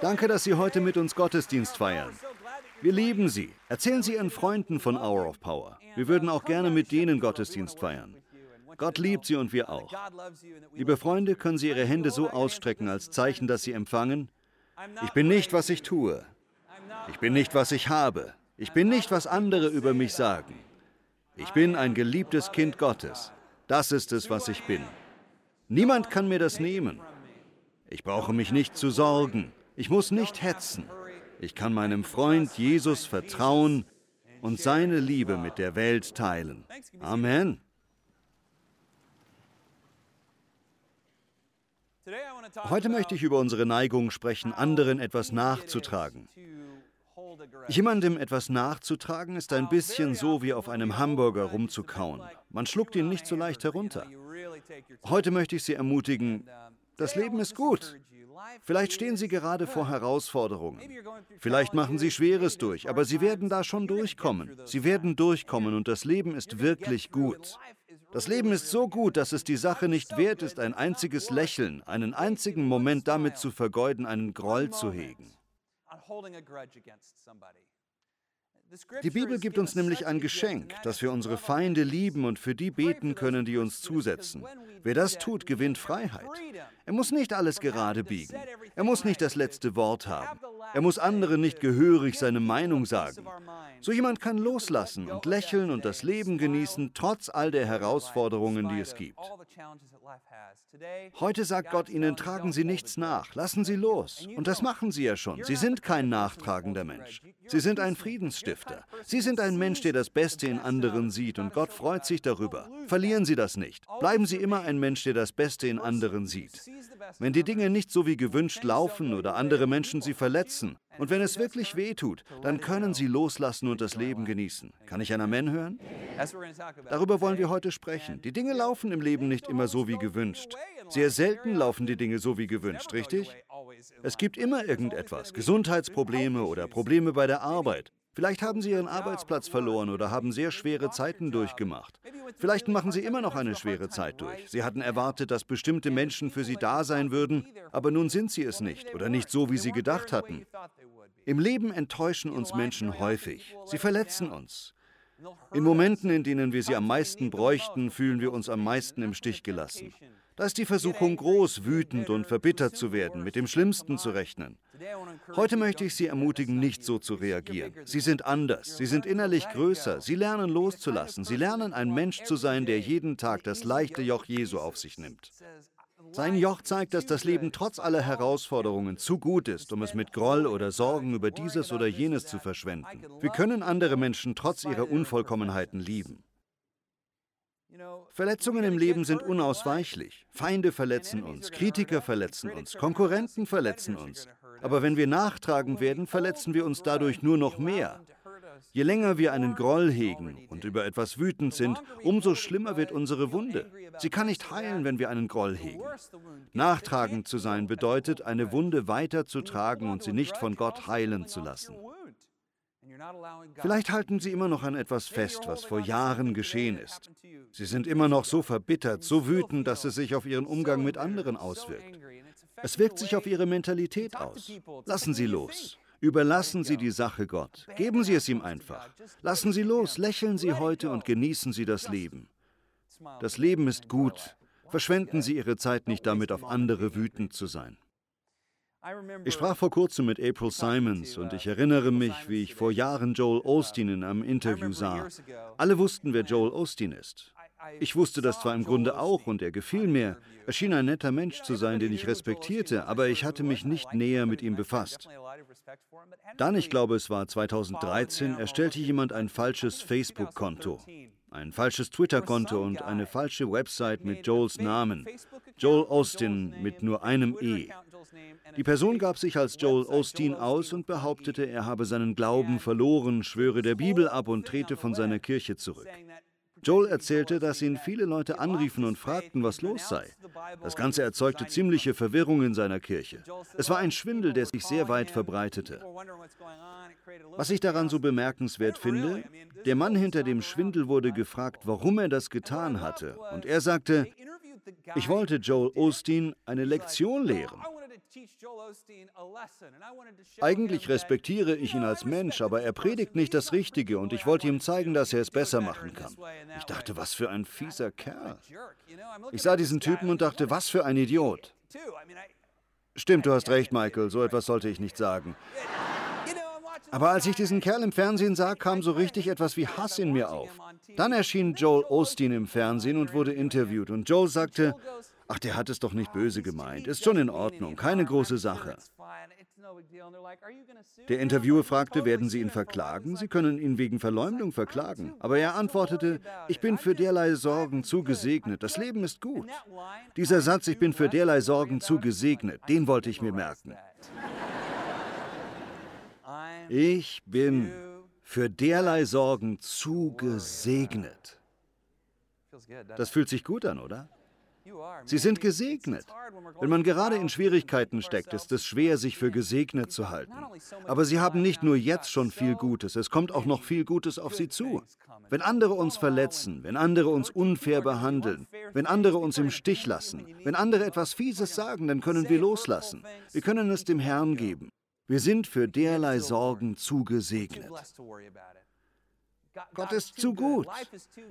Danke, dass Sie heute mit uns Gottesdienst feiern. Wir lieben Sie. Erzählen Sie Ihren Freunden von Hour of Power. Wir würden auch gerne mit denen Gottesdienst feiern. Gott liebt Sie und wir auch. Liebe Freunde, können Sie Ihre Hände so ausstrecken als Zeichen, dass Sie empfangen? Ich bin nicht, was ich tue. Ich bin nicht, was ich habe. Ich bin nicht, was andere über mich sagen. Ich bin ein geliebtes Kind Gottes. Das ist es, was ich bin. Niemand kann mir das nehmen. Ich brauche mich nicht zu sorgen. Ich muss nicht hetzen. Ich kann meinem Freund Jesus vertrauen und seine Liebe mit der Welt teilen. Amen. Heute möchte ich über unsere Neigung sprechen, anderen etwas nachzutragen. Jemandem etwas nachzutragen ist ein bisschen so wie auf einem Hamburger rumzukauen. Man schluckt ihn nicht so leicht herunter. Heute möchte ich Sie ermutigen, das Leben ist gut. Vielleicht stehen Sie gerade vor Herausforderungen. Vielleicht machen Sie Schweres durch, aber Sie werden da schon durchkommen. Sie werden durchkommen und das Leben ist wirklich gut. Das Leben ist so gut, dass es die Sache nicht wert ist, ein einziges Lächeln, einen einzigen Moment damit zu vergeuden, einen Groll zu hegen. Die Bibel gibt uns nämlich ein Geschenk, dass wir unsere Feinde lieben und für die beten können, die uns zusetzen. Wer das tut, gewinnt Freiheit. Er muss nicht alles gerade biegen. Er muss nicht das letzte Wort haben. Er muss anderen nicht gehörig seine Meinung sagen. So jemand kann loslassen und lächeln und das Leben genießen, trotz all der Herausforderungen, die es gibt. Heute sagt Gott ihnen, tragen Sie nichts nach, lassen Sie los. Und das machen Sie ja schon. Sie sind kein nachtragender Mensch. Sie sind ein Friedensstifter. Sie sind ein Mensch, der das Beste in anderen sieht und Gott freut sich darüber. Verlieren Sie das nicht. Bleiben Sie immer ein Mensch, der das Beste in anderen sieht. Wenn die Dinge nicht so wie gewünscht laufen oder andere Menschen Sie verletzen, und wenn es wirklich weh tut, dann können Sie loslassen und das Leben genießen. Kann ich ein Amen hören? Darüber wollen wir heute sprechen. Die Dinge laufen im Leben nicht immer so wie gewünscht. Sehr selten laufen die Dinge so wie gewünscht, richtig? Es gibt immer irgendetwas, Gesundheitsprobleme oder Probleme bei der Arbeit. Vielleicht haben Sie Ihren Arbeitsplatz verloren oder haben sehr schwere Zeiten durchgemacht. Vielleicht machen Sie immer noch eine schwere Zeit durch. Sie hatten erwartet, dass bestimmte Menschen für Sie da sein würden, aber nun sind sie es nicht oder nicht so, wie Sie gedacht hatten. Im Leben enttäuschen uns Menschen häufig. Sie verletzen uns. In Momenten, in denen wir sie am meisten bräuchten, fühlen wir uns am meisten im Stich gelassen. Da ist die Versuchung groß, wütend und verbittert zu werden, mit dem Schlimmsten zu rechnen. Heute möchte ich Sie ermutigen, nicht so zu reagieren. Sie sind anders, Sie sind innerlich größer, Sie lernen loszulassen, Sie lernen ein Mensch zu sein, der jeden Tag das leichte Joch Jesu auf sich nimmt. Sein Joch zeigt, dass das Leben trotz aller Herausforderungen zu gut ist, um es mit Groll oder Sorgen über dieses oder jenes zu verschwenden. Wir können andere Menschen trotz ihrer Unvollkommenheiten lieben. Verletzungen im Leben sind unausweichlich. Feinde verletzen uns, Kritiker verletzen uns, Konkurrenten verletzen uns. Aber wenn wir nachtragen werden, verletzen wir uns dadurch nur noch mehr. Je länger wir einen Groll hegen und über etwas wütend sind, umso schlimmer wird unsere Wunde. Sie kann nicht heilen, wenn wir einen Groll hegen. Nachtragend zu sein bedeutet, eine Wunde weiterzutragen und sie nicht von Gott heilen zu lassen. Vielleicht halten Sie immer noch an etwas fest, was vor Jahren geschehen ist. Sie sind immer noch so verbittert, so wütend, dass es sich auf Ihren Umgang mit anderen auswirkt. Es wirkt sich auf Ihre Mentalität aus. Lassen Sie los. Überlassen Sie die Sache Gott. Geben Sie es ihm einfach. Lassen Sie los, lächeln Sie heute und genießen Sie das Leben. Das Leben ist gut. Verschwenden Sie Ihre Zeit nicht damit, auf andere wütend zu sein. Ich sprach vor kurzem mit April Simons und ich erinnere mich, wie ich vor Jahren Joel Osteen in einem Interview sah. Alle wussten, wer Joel Osteen ist. Ich wusste das zwar im Grunde auch und er gefiel mir. Er schien ein netter Mensch zu sein, den ich respektierte, aber ich hatte mich nicht näher mit ihm befasst. Dann, ich glaube es war 2013, erstellte jemand ein falsches Facebook-Konto, ein falsches Twitter-Konto und eine falsche Website mit Joels Namen. Joel Austin mit nur einem E. Die Person gab sich als Joel Osteen aus und behauptete, er habe seinen Glauben verloren, schwöre der Bibel ab und trete von seiner Kirche zurück. Joel erzählte, dass ihn viele Leute anriefen und fragten, was los sei. Das Ganze erzeugte ziemliche Verwirrung in seiner Kirche. Es war ein Schwindel, der sich sehr weit verbreitete. Was ich daran so bemerkenswert finde, der Mann hinter dem Schwindel wurde gefragt, warum er das getan hatte. Und er sagte, ich wollte Joel Osteen eine Lektion lehren. Eigentlich respektiere ich ihn als Mensch, aber er predigt nicht das Richtige und ich wollte ihm zeigen, dass er es besser machen kann. Ich dachte, was für ein fieser Kerl. Ich sah diesen Typen und dachte, was für ein Idiot. Stimmt, du hast recht, Michael, so etwas sollte ich nicht sagen. Aber als ich diesen Kerl im Fernsehen sah, kam so richtig etwas wie Hass in mir auf. Dann erschien Joel Osteen im Fernsehen und wurde interviewt und Joel sagte, ach, der hat es doch nicht böse gemeint, ist schon in Ordnung, keine große Sache. Der Interviewer fragte, werden Sie ihn verklagen? Sie können ihn wegen Verleumdung verklagen. Aber er antwortete, ich bin für derlei Sorgen zu gesegnet, das Leben ist gut. Dieser Satz, ich bin für derlei Sorgen zu gesegnet, den wollte ich mir merken. Ich bin für derlei Sorgen zu gesegnet. Das fühlt sich gut an, oder? Sie sind gesegnet. Wenn man gerade in Schwierigkeiten steckt, ist es schwer, sich für gesegnet zu halten. Aber Sie haben nicht nur jetzt schon viel Gutes, es kommt auch noch viel Gutes auf Sie zu. Wenn andere uns verletzen, wenn andere uns unfair behandeln, wenn andere uns im Stich lassen, wenn andere etwas Fieses sagen, dann können wir loslassen. Wir können es dem Herrn geben. Wir sind für derlei Sorgen zu gesegnet. Gott ist zu gut.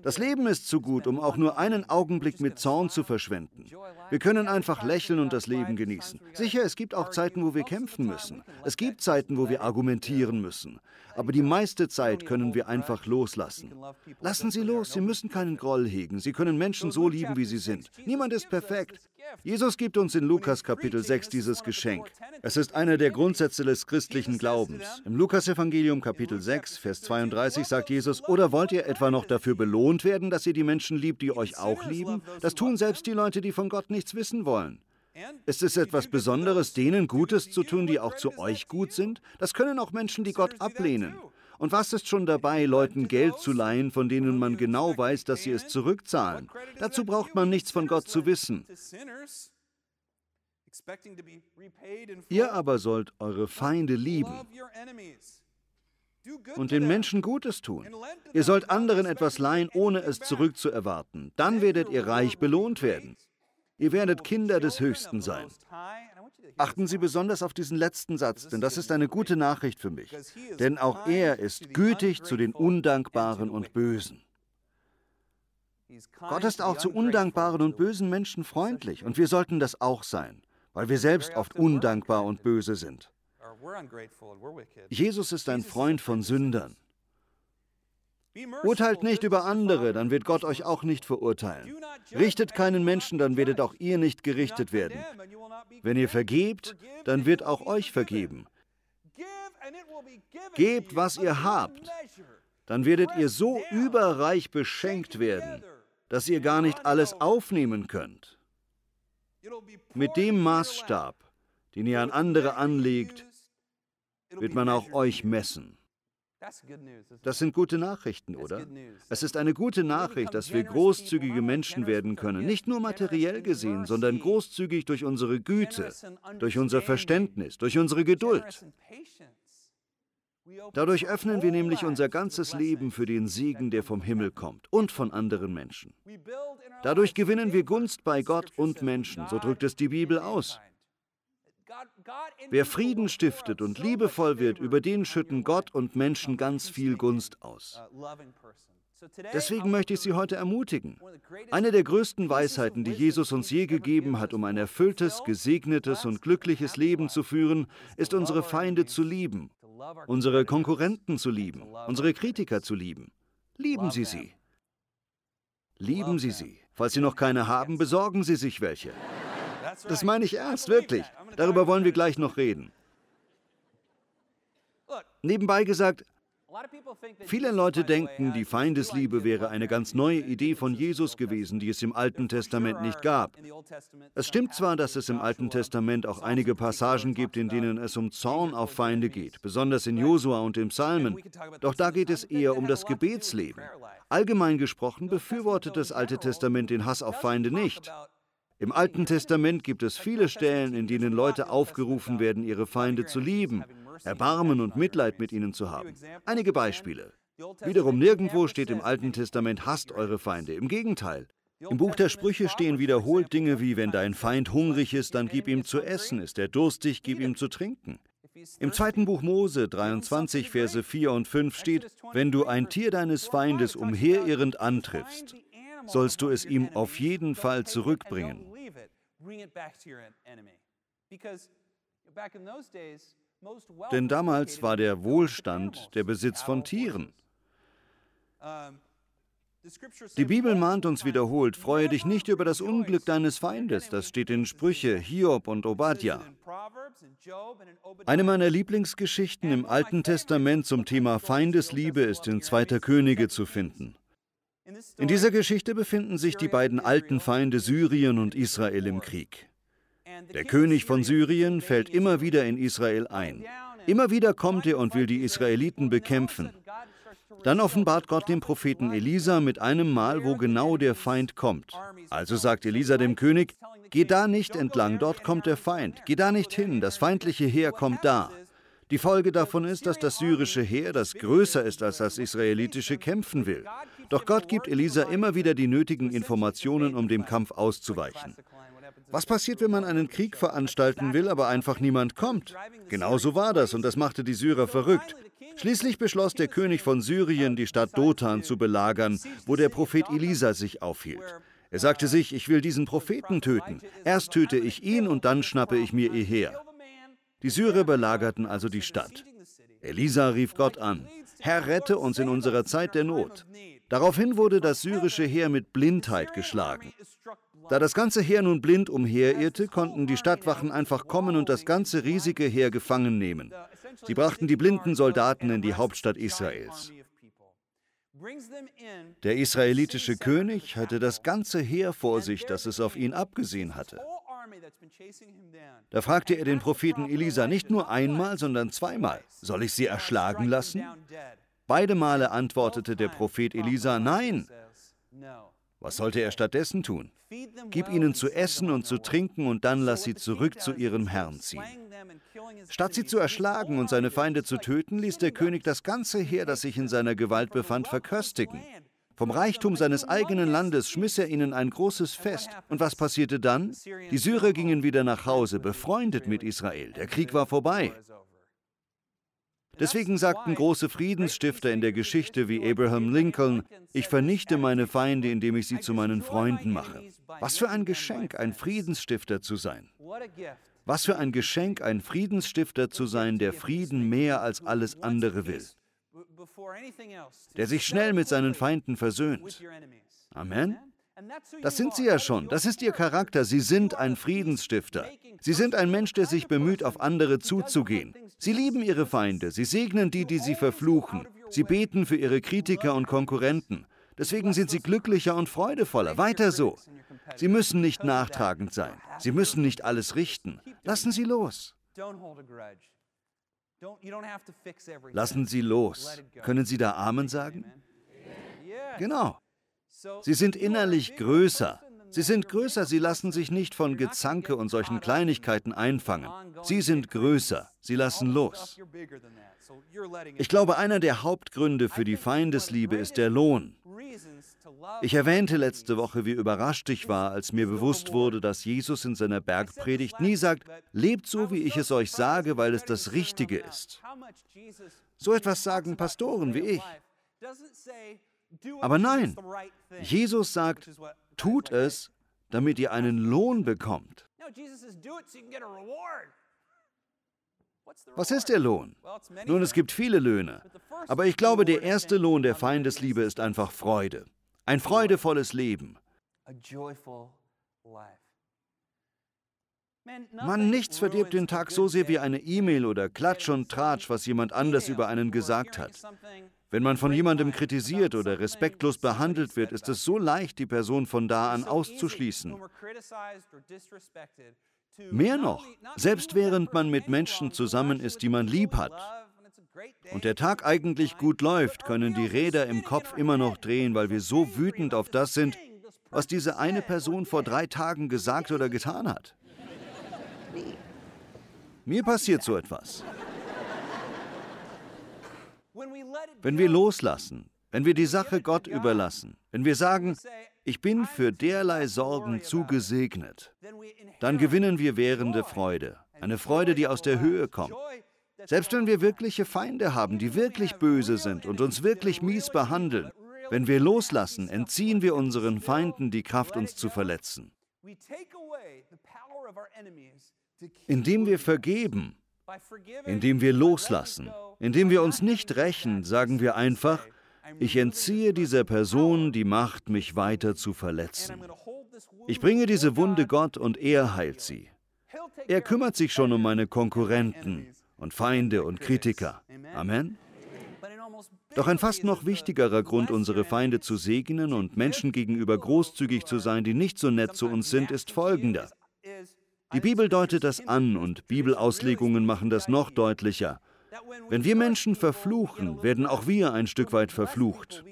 Das Leben ist zu gut, um auch nur einen Augenblick mit Zorn zu verschwenden. Wir können einfach lächeln und das Leben genießen. Sicher, es gibt auch Zeiten, wo wir kämpfen müssen. Es gibt Zeiten, wo wir argumentieren müssen. Aber die meiste Zeit können wir einfach loslassen. Lassen Sie los, Sie müssen keinen Groll hegen. Sie können Menschen so lieben, wie sie sind. Niemand ist perfekt. Jesus gibt uns in Lukas Kapitel 6 dieses Geschenk. Es ist einer der Grundsätze des christlichen Glaubens. Im Lukasevangelium Kapitel 6, Vers 32 sagt Jesus, oder wollt ihr etwa noch dafür belohnt werden, dass ihr die Menschen liebt, die euch auch lieben? Das tun selbst die Leute, die von Gott nichts wissen wollen. Ist es etwas Besonderes, denen Gutes zu tun, die auch zu euch gut sind? Das können auch Menschen, die Gott ablehnen. Und was ist schon dabei, Leuten Geld zu leihen, von denen man genau weiß, dass sie es zurückzahlen? Dazu braucht man nichts von Gott zu wissen. Ihr aber sollt eure Feinde lieben und den Menschen Gutes tun. Ihr sollt anderen etwas leihen, ohne es zurückzuerwarten. Dann werdet ihr reich belohnt werden. Ihr werdet Kinder des Höchsten sein. Achten Sie besonders auf diesen letzten Satz, denn das ist eine gute Nachricht für mich. Denn auch er ist gütig zu den Undankbaren und Bösen. Gott ist auch zu undankbaren und bösen Menschen freundlich und wir sollten das auch sein, weil wir selbst oft undankbar und böse sind. Jesus ist ein Freund von Sündern. Urteilt nicht über andere, dann wird Gott euch auch nicht verurteilen. Richtet keinen Menschen, dann werdet auch ihr nicht gerichtet werden. Wenn ihr vergebt, dann wird auch euch vergeben. Gebt, was ihr habt, dann werdet ihr so überreich beschenkt werden, dass ihr gar nicht alles aufnehmen könnt. Mit dem Maßstab, den ihr an andere anlegt, wird man auch euch messen. Das sind gute Nachrichten, oder? Es ist eine gute Nachricht, dass wir großzügige Menschen werden können, nicht nur materiell gesehen, sondern großzügig durch unsere Güte, durch unser Verständnis, durch unsere Geduld. Dadurch öffnen wir nämlich unser ganzes Leben für den Segen, der vom Himmel kommt und von anderen Menschen. Dadurch gewinnen wir Gunst bei Gott und Menschen, so drückt es die Bibel aus. Wer Frieden stiftet und liebevoll wird, über den schütten Gott und Menschen ganz viel Gunst aus. Deswegen möchte ich Sie heute ermutigen. Eine der größten Weisheiten, die Jesus uns je gegeben hat, um ein erfülltes, gesegnetes und glückliches Leben zu führen, ist unsere Feinde zu lieben, unsere Konkurrenten zu lieben, unsere Kritiker zu lieben. Lieben Sie sie. Lieben Sie sie. Falls Sie noch keine haben, besorgen Sie sich welche. Das meine ich ernst, wirklich. Darüber wollen wir gleich noch reden. Nebenbei gesagt, viele Leute denken, die Feindesliebe wäre eine ganz neue Idee von Jesus gewesen, die es im Alten Testament nicht gab. Es stimmt zwar, dass es im Alten Testament auch einige Passagen gibt, in denen es um Zorn auf Feinde geht, besonders in Josua und im Psalmen, doch da geht es eher um das Gebetsleben. Allgemein gesprochen befürwortet das Alte Testament den Hass auf Feinde nicht. Im Alten Testament gibt es viele Stellen, in denen Leute aufgerufen werden, ihre Feinde zu lieben, Erbarmen und Mitleid mit ihnen zu haben. Einige Beispiele. Wiederum nirgendwo steht im Alten Testament, hasst eure Feinde. Im Gegenteil. Im Buch der Sprüche stehen wiederholt Dinge wie, wenn dein Feind hungrig ist, dann gib ihm zu essen, ist er durstig, gib ihm zu trinken. Im zweiten Buch Mose 23, Verse 4 und 5 steht, wenn du ein Tier deines Feindes umherirrend antriffst, sollst du es ihm auf jeden Fall zurückbringen. Denn damals war der Wohlstand der Besitz von Tieren. Die Bibel mahnt uns wiederholt, freue dich nicht über das Unglück deines Feindes. Das steht in Sprüche, Hiob und Obadja. Eine meiner Lieblingsgeschichten im Alten Testament zum Thema Feindesliebe ist in Zweiter Könige zu finden. In dieser Geschichte befinden sich die beiden alten Feinde Syrien und Israel im Krieg. Der König von Syrien fällt immer wieder in Israel ein. Immer wieder kommt er und will die Israeliten bekämpfen. Dann offenbart Gott dem Propheten Elisa mit einem Mal, wo genau der Feind kommt. Also sagt Elisa dem König, Geh da nicht entlang, dort kommt der Feind. Geh da nicht hin, das feindliche Heer kommt da. Die Folge davon ist, dass das syrische Heer, das größer ist als das israelitische, kämpfen will. Doch Gott gibt Elisa immer wieder die nötigen Informationen, um dem Kampf auszuweichen. Was passiert, wenn man einen Krieg veranstalten will, aber einfach niemand kommt? Genauso war das und das machte die Syrer verrückt. Schließlich beschloss der König von Syrien, die Stadt Dothan zu belagern, wo der Prophet Elisa sich aufhielt. Er sagte sich, ich will diesen Propheten töten. Erst töte ich ihn und dann schnappe ich mir ihr Heer. Die Syrer belagerten also die Stadt. Elisa rief Gott an, Herr, rette uns in unserer Zeit der Not. Daraufhin wurde das syrische Heer mit Blindheit geschlagen. Da das ganze Heer nun blind umherirrte, konnten die Stadtwachen einfach kommen und das ganze riesige Heer gefangen nehmen. Sie brachten die blinden Soldaten in die Hauptstadt Israels. Der israelitische König hatte das ganze Heer vor sich, das es auf ihn abgesehen hatte. Da fragte er den Propheten Elisa nicht nur einmal, sondern zweimal, soll ich sie erschlagen lassen? Beide Male antwortete der Prophet Elisa, nein. Was sollte er stattdessen tun? Gib ihnen zu essen und zu trinken und dann lass sie zurück zu ihrem Herrn ziehen. Statt sie zu erschlagen und seine Feinde zu töten, ließ der König das ganze Heer, das sich in seiner Gewalt befand, verköstigen. Vom Reichtum seines eigenen Landes schmiss er ihnen ein großes Fest. Und was passierte dann? Die Syrer gingen wieder nach Hause, befreundet mit Israel. Der Krieg war vorbei. Deswegen sagten große Friedensstifter in der Geschichte wie Abraham Lincoln, ich vernichte meine Feinde, indem ich sie zu meinen Freunden mache. Was für ein Geschenk, ein Friedensstifter zu sein. Was für ein Geschenk, ein Friedensstifter zu sein, der Frieden mehr als alles andere will. Der sich schnell mit seinen Feinden versöhnt. Amen. Das sind Sie ja schon. Das ist Ihr Charakter. Sie sind ein Friedensstifter. Sie sind ein Mensch, der sich bemüht, auf andere zuzugehen. Sie lieben Ihre Feinde. Sie segnen die, die Sie verfluchen. Sie beten für Ihre Kritiker und Konkurrenten. Deswegen sind Sie glücklicher und freudevoller. Weiter so. Sie müssen nicht nachtragend sein. Sie müssen nicht alles richten. Lassen Sie los. Lassen Sie los. Können Sie da Amen sagen? Genau. Sie sind innerlich größer. Sie sind größer, sie lassen sich nicht von Gezanke und solchen Kleinigkeiten einfangen. Sie sind größer, sie lassen los. Ich glaube, einer der Hauptgründe für die Feindesliebe ist der Lohn. Ich erwähnte letzte Woche, wie überrascht ich war, als mir bewusst wurde, dass Jesus in seiner Bergpredigt nie sagt, lebt so, wie ich es euch sage, weil es das Richtige ist. So etwas sagen Pastoren wie ich. Aber nein, Jesus sagt, tut es, damit ihr einen Lohn bekommt. Was ist der Lohn? Nun, es gibt viele Löhne. Aber ich glaube, der erste Lohn der Feindesliebe ist einfach Freude. Ein freudevolles Leben. Mann, nichts verdirbt den Tag so sehr wie eine E-Mail oder Klatsch und Tratsch, was jemand anders über einen gesagt hat. Wenn man von jemandem kritisiert oder respektlos behandelt wird, ist es so leicht, die Person von da an auszuschließen. Mehr noch, selbst während man mit Menschen zusammen ist, die man lieb hat, und der Tag eigentlich gut läuft, können die Räder im Kopf immer noch drehen, weil wir so wütend auf das sind, was diese eine Person vor drei Tagen gesagt oder getan hat. Mir passiert so etwas. Wenn wir loslassen, wenn wir die Sache Gott überlassen, wenn wir sagen, ich bin für derlei Sorgen zu gesegnet, dann gewinnen wir währende Freude, eine Freude, die aus der Höhe kommt. Selbst wenn wir wirkliche Feinde haben, die wirklich böse sind und uns wirklich mies behandeln, wenn wir loslassen, entziehen wir unseren Feinden die Kraft, uns zu verletzen. Indem wir vergeben, indem wir loslassen, indem wir uns nicht rächen, sagen wir einfach, ich entziehe dieser Person die Macht, mich weiter zu verletzen. Ich bringe diese Wunde Gott und er heilt sie. Er kümmert sich schon um meine Konkurrenten und Feinde und Kritiker. Amen. Doch ein fast noch wichtigerer Grund, unsere Feinde zu segnen und Menschen gegenüber großzügig zu sein, die nicht so nett zu uns sind, ist folgender. Die Bibel deutet das an und Bibelauslegungen machen das noch deutlicher. Wenn wir Menschen verfluchen, werden auch wir ein Stück weit verflucht.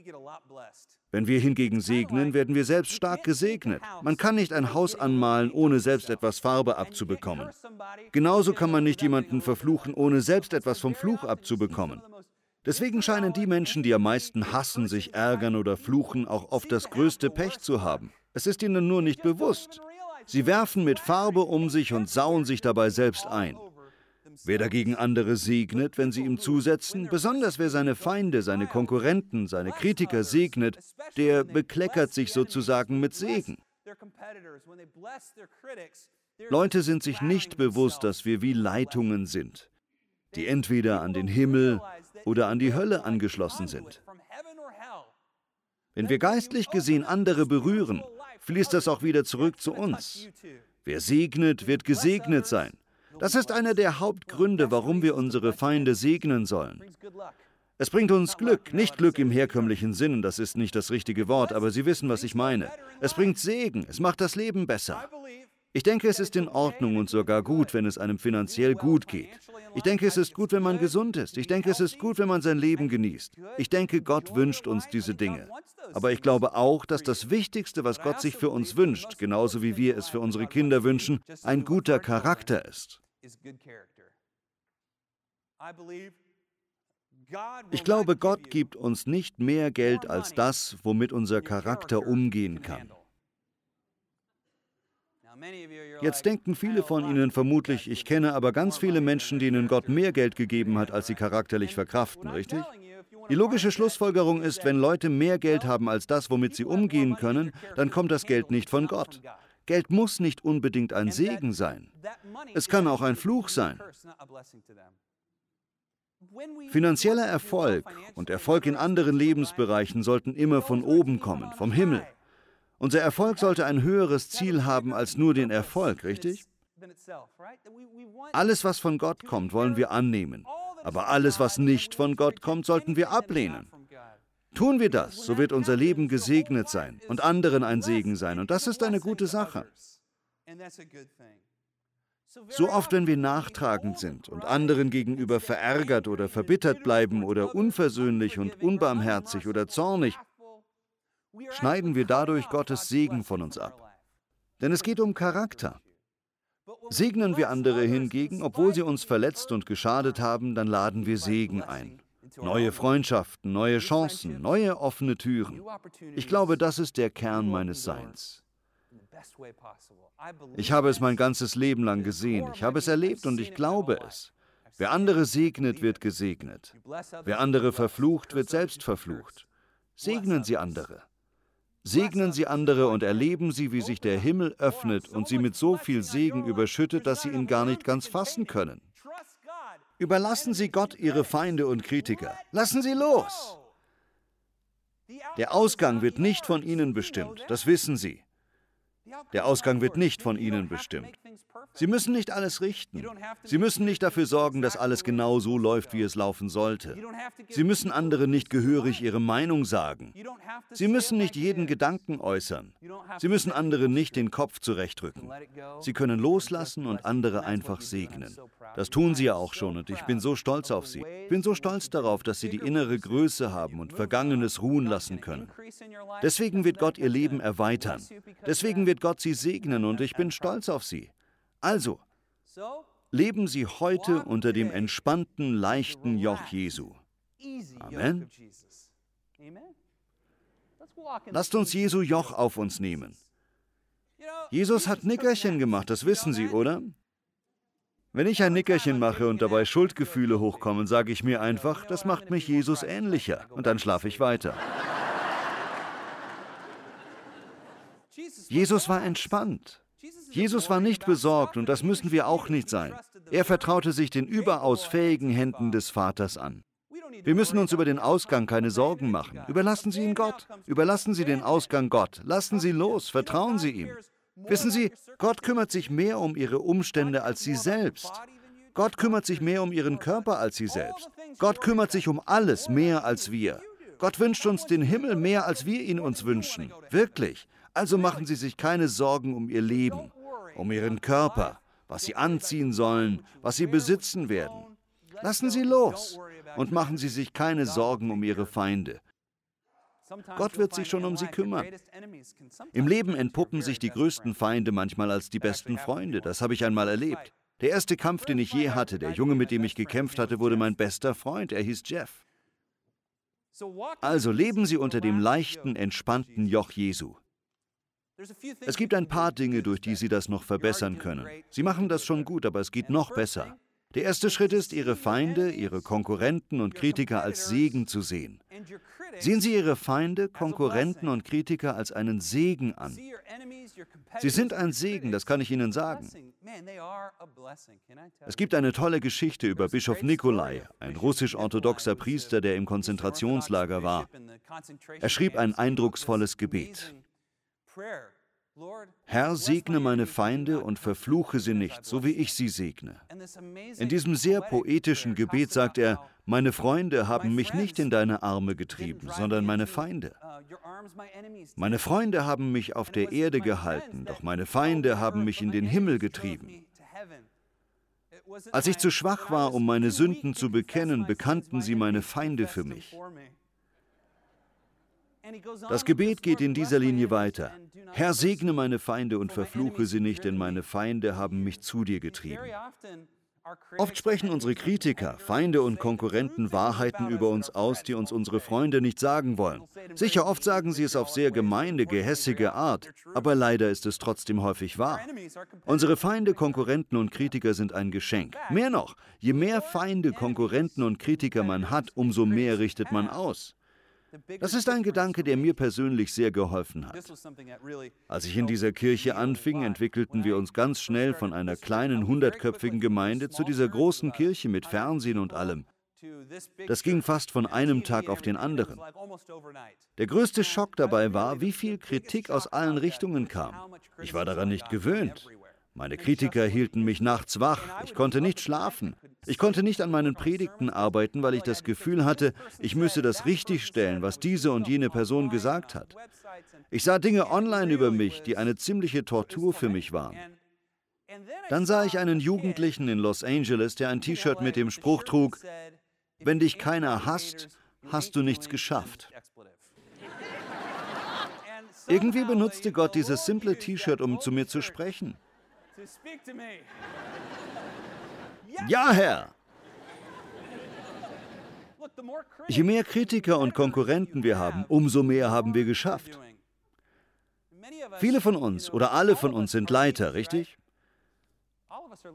Wenn wir hingegen segnen, werden wir selbst stark gesegnet. Man kann nicht ein Haus anmalen, ohne selbst etwas Farbe abzubekommen. Genauso kann man nicht jemanden verfluchen, ohne selbst etwas vom Fluch abzubekommen. Deswegen scheinen die Menschen, die am meisten hassen, sich ärgern oder fluchen, auch oft das größte Pech zu haben. Es ist ihnen nur nicht bewusst. Sie werfen mit Farbe um sich und sauen sich dabei selbst ein. Wer dagegen andere segnet, wenn sie ihm zusetzen, besonders wer seine Feinde, seine Konkurrenten, seine Kritiker segnet, der bekleckert sich sozusagen mit Segen. Leute sind sich nicht bewusst, dass wir wie Leitungen sind, die entweder an den Himmel oder an die Hölle angeschlossen sind. Wenn wir geistlich gesehen andere berühren, fließt das auch wieder zurück zu uns. Wer segnet, wird gesegnet sein. Das ist einer der Hauptgründe, warum wir unsere Feinde segnen sollen. Es bringt uns Glück, nicht Glück im herkömmlichen Sinn, das ist nicht das richtige Wort, aber Sie wissen, was ich meine. Es bringt Segen, es macht das Leben besser. Ich denke, es ist in Ordnung und sogar gut, wenn es einem finanziell gut geht. Ich denke, es ist gut, wenn man gesund ist. Ich denke, es ist gut, wenn man sein Leben genießt. Ich denke, Gott wünscht uns diese Dinge. Aber ich glaube auch, dass das Wichtigste, was Gott sich für uns wünscht, genauso wie wir es für unsere Kinder wünschen, ein guter Charakter ist. Ich glaube, Gott gibt uns nicht mehr Geld als das, womit unser Charakter umgehen kann. Jetzt denken viele von Ihnen vermutlich, ich kenne aber ganz viele Menschen, denen Gott mehr Geld gegeben hat, als sie charakterlich verkraften, richtig? Die logische Schlussfolgerung ist, wenn Leute mehr Geld haben als das, womit sie umgehen können, dann kommt das Geld nicht von Gott. Geld muss nicht unbedingt ein Segen sein. Es kann auch ein Fluch sein. Finanzieller Erfolg und Erfolg in anderen Lebensbereichen sollten immer von oben kommen, vom Himmel. Unser Erfolg sollte ein höheres Ziel haben als nur den Erfolg, richtig? Alles, was von Gott kommt, wollen wir annehmen. Aber alles, was nicht von Gott kommt, sollten wir ablehnen. Tun wir das, so wird unser Leben gesegnet sein und anderen ein Segen sein. Und das ist eine gute Sache. So oft, wenn wir nachtragend sind und anderen gegenüber verärgert oder verbittert bleiben oder unversöhnlich und unbarmherzig oder zornig, schneiden wir dadurch Gottes Segen von uns ab. Denn es geht um Charakter. Segnen wir andere hingegen, obwohl sie uns verletzt und geschadet haben, dann laden wir Segen ein. Neue Freundschaften, neue Chancen, neue offene Türen. Ich glaube, das ist der Kern meines Seins. Ich habe es mein ganzes Leben lang gesehen, ich habe es erlebt und ich glaube es. Wer andere segnet, wird gesegnet. Wer andere verflucht, wird selbst verflucht. Segnen Sie andere. Segnen Sie andere und erleben Sie, wie sich der Himmel öffnet und Sie mit so viel Segen überschüttet, dass Sie ihn gar nicht ganz fassen können. Überlassen Sie Gott Ihre Feinde und Kritiker. Lassen Sie los. Der Ausgang wird nicht von Ihnen bestimmt, das wissen Sie. Der Ausgang wird nicht von Ihnen bestimmt. Sie müssen nicht alles richten. Sie müssen nicht dafür sorgen, dass alles genau so läuft, wie es laufen sollte. Sie müssen anderen nicht gehörig ihre Meinung sagen. Sie müssen nicht jeden Gedanken äußern. Sie müssen anderen nicht den Kopf zurechtrücken. Sie können loslassen und andere einfach segnen. Das tun Sie ja auch schon und ich bin so stolz auf Sie. Ich bin so stolz darauf, dass Sie die innere Größe haben und Vergangenes ruhen lassen können. Deswegen wird Gott Ihr Leben erweitern. Deswegen wird Gott Sie segnen und ich bin stolz auf Sie. Also, leben Sie heute unter dem entspannten, leichten Joch Jesu. Amen. Lasst uns Jesu Joch auf uns nehmen. Jesus hat Nickerchen gemacht, das wissen Sie, oder? Wenn ich ein Nickerchen mache und dabei Schuldgefühle hochkommen, sage ich mir einfach, das macht mich Jesus ähnlicher und dann schlafe ich weiter. Jesus war entspannt. Jesus war nicht besorgt und das müssen wir auch nicht sein. Er vertraute sich den überaus fähigen Händen des Vaters an. Wir müssen uns über den Ausgang keine Sorgen machen. Überlassen Sie ihn Gott. Überlassen Sie den Ausgang Gott. Lassen Sie los. Vertrauen Sie ihm. Wissen Sie, Gott kümmert sich mehr um Ihre Umstände als Sie selbst. Gott kümmert sich mehr um Ihren Körper als Sie selbst. Gott kümmert sich um alles mehr als wir. Gott wünscht uns den Himmel mehr, als wir ihn uns wünschen. Wirklich. Also machen Sie sich keine Sorgen um Ihr Leben, um Ihren Körper, was Sie anziehen sollen, was Sie besitzen werden. Lassen Sie los und machen Sie sich keine Sorgen um Ihre Feinde. Gott wird sich schon um sie kümmern. Im Leben entpuppen sich die größten Feinde manchmal als die besten Freunde. Das habe ich einmal erlebt. Der erste Kampf, den ich je hatte, der Junge, mit dem ich gekämpft hatte, wurde mein bester Freund. Er hieß Jeff. Also leben Sie unter dem leichten, entspannten Joch Jesu. Es gibt ein paar Dinge, durch die Sie das noch verbessern können. Sie machen das schon gut, aber es geht noch besser. Der erste Schritt ist, Ihre Feinde, Ihre Konkurrenten und Kritiker als Segen zu sehen. Sehen Sie Ihre Feinde, Konkurrenten und Kritiker als einen Segen an. Sie sind ein Segen, das kann ich Ihnen sagen. Es gibt eine tolle Geschichte über Bischof Nikolai, ein russisch-orthodoxer Priester, der im Konzentrationslager war. Er schrieb ein eindrucksvolles Gebet. Herr, segne meine Feinde und verfluche sie nicht, so wie ich sie segne. In diesem sehr poetischen Gebet sagt er, meine Freunde haben mich nicht in deine Arme getrieben, sondern meine Feinde. Meine Freunde haben mich auf der Erde gehalten, doch meine Feinde haben mich in den Himmel getrieben. Als ich zu schwach war, um meine Sünden zu bekennen, bekannten sie meine Feinde für mich. Das Gebet geht in dieser Linie weiter. Herr, segne meine Feinde und verfluche sie nicht, denn meine Feinde haben mich zu dir getrieben. Oft sprechen unsere Kritiker, Feinde und Konkurrenten Wahrheiten über uns aus, die uns unsere Freunde nicht sagen wollen. Sicher, oft sagen sie es auf sehr gemeine, gehässige Art, aber leider ist es trotzdem häufig wahr. Unsere Feinde, Konkurrenten und Kritiker sind ein Geschenk. Mehr noch, je mehr Feinde, Konkurrenten und Kritiker man hat, umso mehr richtet man aus. Das ist ein Gedanke, der mir persönlich sehr geholfen hat. Als ich in dieser Kirche anfing, entwickelten wir uns ganz schnell von einer kleinen hundertköpfigen Gemeinde zu dieser großen Kirche mit Fernsehen und allem. Das ging fast von einem Tag auf den anderen. Der größte Schock dabei war, wie viel Kritik aus allen Richtungen kam. Ich war daran nicht gewöhnt. Meine Kritiker hielten mich nachts wach, ich konnte nicht schlafen, ich konnte nicht an meinen Predigten arbeiten, weil ich das Gefühl hatte, ich müsse das richtigstellen, was diese und jene Person gesagt hat. Ich sah Dinge online über mich, die eine ziemliche Tortur für mich waren. Dann sah ich einen Jugendlichen in Los Angeles, der ein T-Shirt mit dem Spruch trug, wenn dich keiner hasst, hast du nichts geschafft. Irgendwie benutzte Gott dieses simple T-Shirt, um zu mir zu sprechen. Ja, Herr. Je mehr Kritiker und Konkurrenten wir haben, umso mehr haben wir geschafft. Viele von uns oder alle von uns sind Leiter, richtig?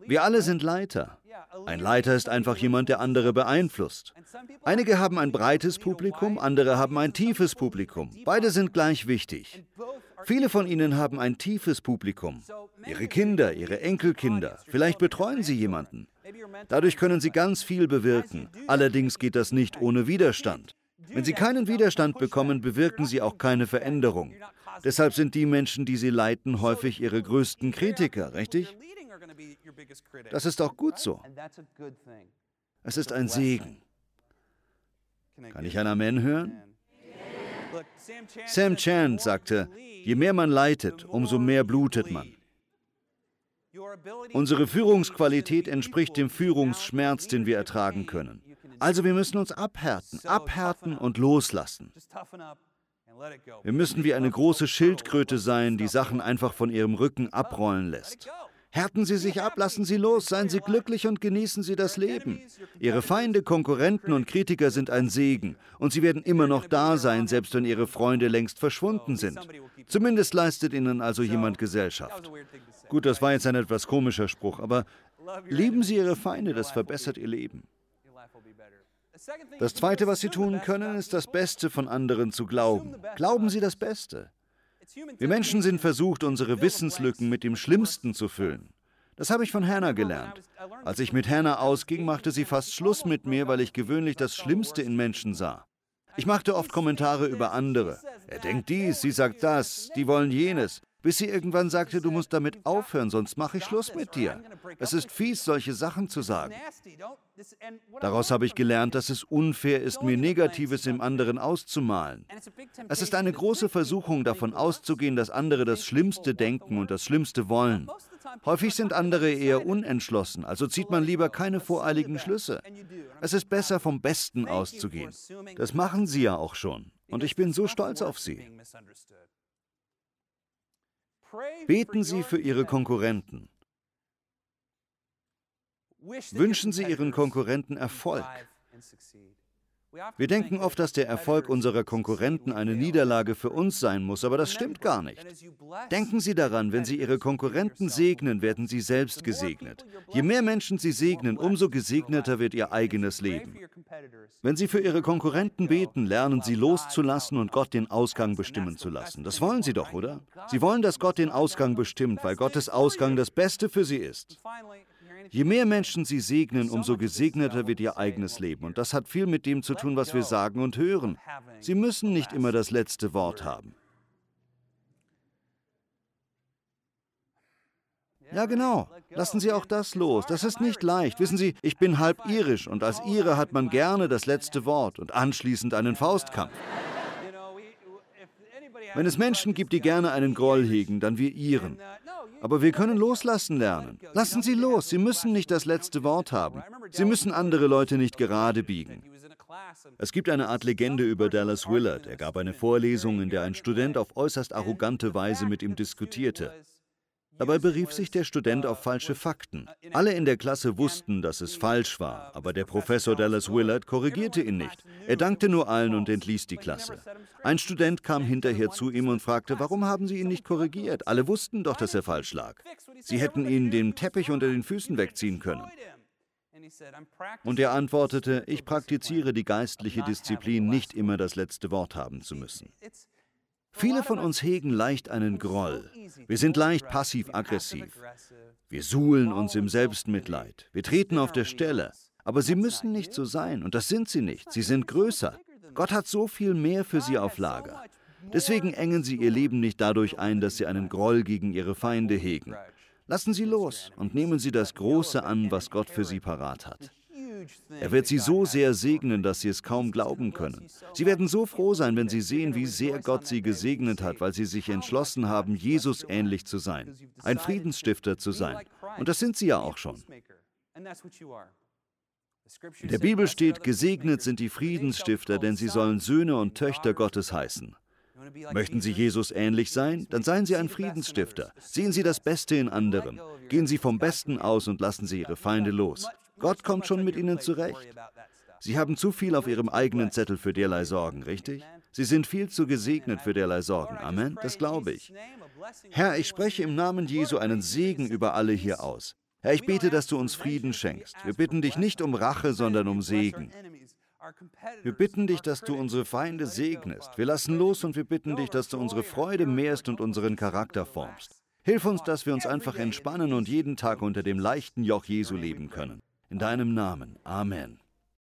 Wir alle sind Leiter. Ein Leiter ist einfach jemand, der andere beeinflusst. Einige haben ein breites Publikum, andere haben ein tiefes Publikum. Beide sind gleich wichtig. Viele von ihnen haben ein tiefes Publikum. Ihre Kinder, ihre Enkelkinder. Vielleicht betreuen sie jemanden. Dadurch können sie ganz viel bewirken. Allerdings geht das nicht ohne Widerstand. Wenn sie keinen Widerstand bekommen, bewirken sie auch keine Veränderung. Deshalb sind die Menschen, die sie leiten, häufig ihre größten Kritiker, richtig? Das ist auch gut so. Es ist ein Segen. Kann ich ein Amen hören? Sam Chan sagte, je mehr man leitet, umso mehr blutet man. Unsere Führungsqualität entspricht dem Führungsschmerz, den wir ertragen können. Also wir müssen uns abhärten, abhärten und loslassen. Wir müssen wie eine große Schildkröte sein, die Sachen einfach von ihrem Rücken abrollen lässt. Härten Sie sich ab, lassen Sie los, seien Sie glücklich und genießen Sie das Leben. Ihre Feinde, Konkurrenten und Kritiker sind ein Segen und sie werden immer noch da sein, selbst wenn Ihre Freunde längst verschwunden sind. Zumindest leistet Ihnen also jemand Gesellschaft. Gut, das war jetzt ein etwas komischer Spruch, aber lieben Sie Ihre Feinde, das verbessert Ihr Leben. Das Zweite, was Sie tun können, ist das Beste von anderen zu glauben. Glauben Sie das Beste. Wir Menschen sind versucht, unsere Wissenslücken mit dem Schlimmsten zu füllen. Das habe ich von Hannah gelernt. Als ich mit Hannah ausging, machte sie fast Schluss mit mir, weil ich gewöhnlich das Schlimmste in Menschen sah. Ich machte oft Kommentare über andere. Er denkt dies, sie sagt das, die wollen jenes bis sie irgendwann sagte, du musst damit aufhören, sonst mache ich Schluss mit dir. Es ist fies, solche Sachen zu sagen. Daraus habe ich gelernt, dass es unfair ist, mir Negatives im anderen auszumalen. Es ist eine große Versuchung, davon auszugehen, dass andere das Schlimmste denken und das Schlimmste wollen. Häufig sind andere eher unentschlossen, also zieht man lieber keine voreiligen Schlüsse. Es ist besser, vom Besten auszugehen. Das machen Sie ja auch schon. Und ich bin so stolz auf Sie. Beten Sie für Ihre Konkurrenten. Wünschen Sie Ihren Konkurrenten Erfolg. Wir denken oft, dass der Erfolg unserer Konkurrenten eine Niederlage für uns sein muss, aber das stimmt gar nicht. Denken Sie daran, wenn Sie Ihre Konkurrenten segnen, werden Sie selbst gesegnet. Je mehr Menschen Sie segnen, umso gesegneter wird Ihr eigenes Leben. Wenn Sie für Ihre Konkurrenten beten, lernen Sie loszulassen und Gott den Ausgang bestimmen zu lassen. Das wollen Sie doch, oder? Sie wollen, dass Gott den Ausgang bestimmt, weil Gottes Ausgang das Beste für Sie ist. Je mehr Menschen Sie segnen, umso gesegneter wird Ihr eigenes Leben. Und das hat viel mit dem zu tun, was wir sagen und hören. Sie müssen nicht immer das letzte Wort haben. Ja, genau. Lassen Sie auch das los. Das ist nicht leicht. Wissen Sie, ich bin halb irisch und als Ire hat man gerne das letzte Wort und anschließend einen Faustkampf. Wenn es Menschen gibt, die gerne einen Groll hegen, dann wir Iren. Aber wir können loslassen lernen. Lassen Sie los. Sie müssen nicht das letzte Wort haben. Sie müssen andere Leute nicht gerade biegen. Es gibt eine Art Legende über Dallas Willard. Er gab eine Vorlesung, in der ein Student auf äußerst arrogante Weise mit ihm diskutierte. Dabei berief sich der Student auf falsche Fakten. Alle in der Klasse wussten, dass es falsch war, aber der Professor Dallas Willard korrigierte ihn nicht. Er dankte nur allen und entließ die Klasse. Ein Student kam hinterher zu ihm und fragte, warum haben Sie ihn nicht korrigiert? Alle wussten doch, dass er falsch lag. Sie hätten ihn den Teppich unter den Füßen wegziehen können. Und er antwortete, ich praktiziere die geistliche Disziplin, nicht immer das letzte Wort haben zu müssen. Viele von uns hegen leicht einen Groll. Wir sind leicht passiv-aggressiv. Wir suhlen uns im Selbstmitleid. Wir treten auf der Stelle. Aber sie müssen nicht so sein, und das sind sie nicht. Sie sind größer. Gott hat so viel mehr für sie auf Lager. Deswegen engen sie ihr Leben nicht dadurch ein, dass sie einen Groll gegen ihre Feinde hegen. Lassen Sie los und nehmen Sie das Große an, was Gott für Sie parat hat. Er wird sie so sehr segnen, dass sie es kaum glauben können. Sie werden so froh sein, wenn sie sehen, wie sehr Gott sie gesegnet hat, weil sie sich entschlossen haben, Jesus ähnlich zu sein, ein Friedensstifter zu sein. Und das sind sie ja auch schon. In der Bibel steht, gesegnet sind die Friedensstifter, denn sie sollen Söhne und Töchter Gottes heißen. Möchten Sie Jesus ähnlich sein? Dann seien Sie ein Friedensstifter. Sehen Sie das Beste in anderen. Gehen Sie vom Besten aus und lassen Sie Ihre Feinde los. Gott kommt schon mit ihnen zurecht. Sie haben zu viel auf ihrem eigenen Zettel für derlei Sorgen, richtig? Sie sind viel zu gesegnet für derlei Sorgen. Amen, das glaube ich. Herr, ich spreche im Namen Jesu einen Segen über alle hier aus. Herr, ich bete, dass du uns Frieden schenkst. Wir bitten dich nicht um Rache, sondern um Segen. Wir bitten dich, dass du unsere Feinde segnest. Wir lassen los und wir bitten dich, dass du unsere Freude mehrst und unseren Charakter formst. Hilf uns, dass wir uns einfach entspannen und jeden Tag unter dem leichten Joch Jesu leben können. In deinem Namen. Amen.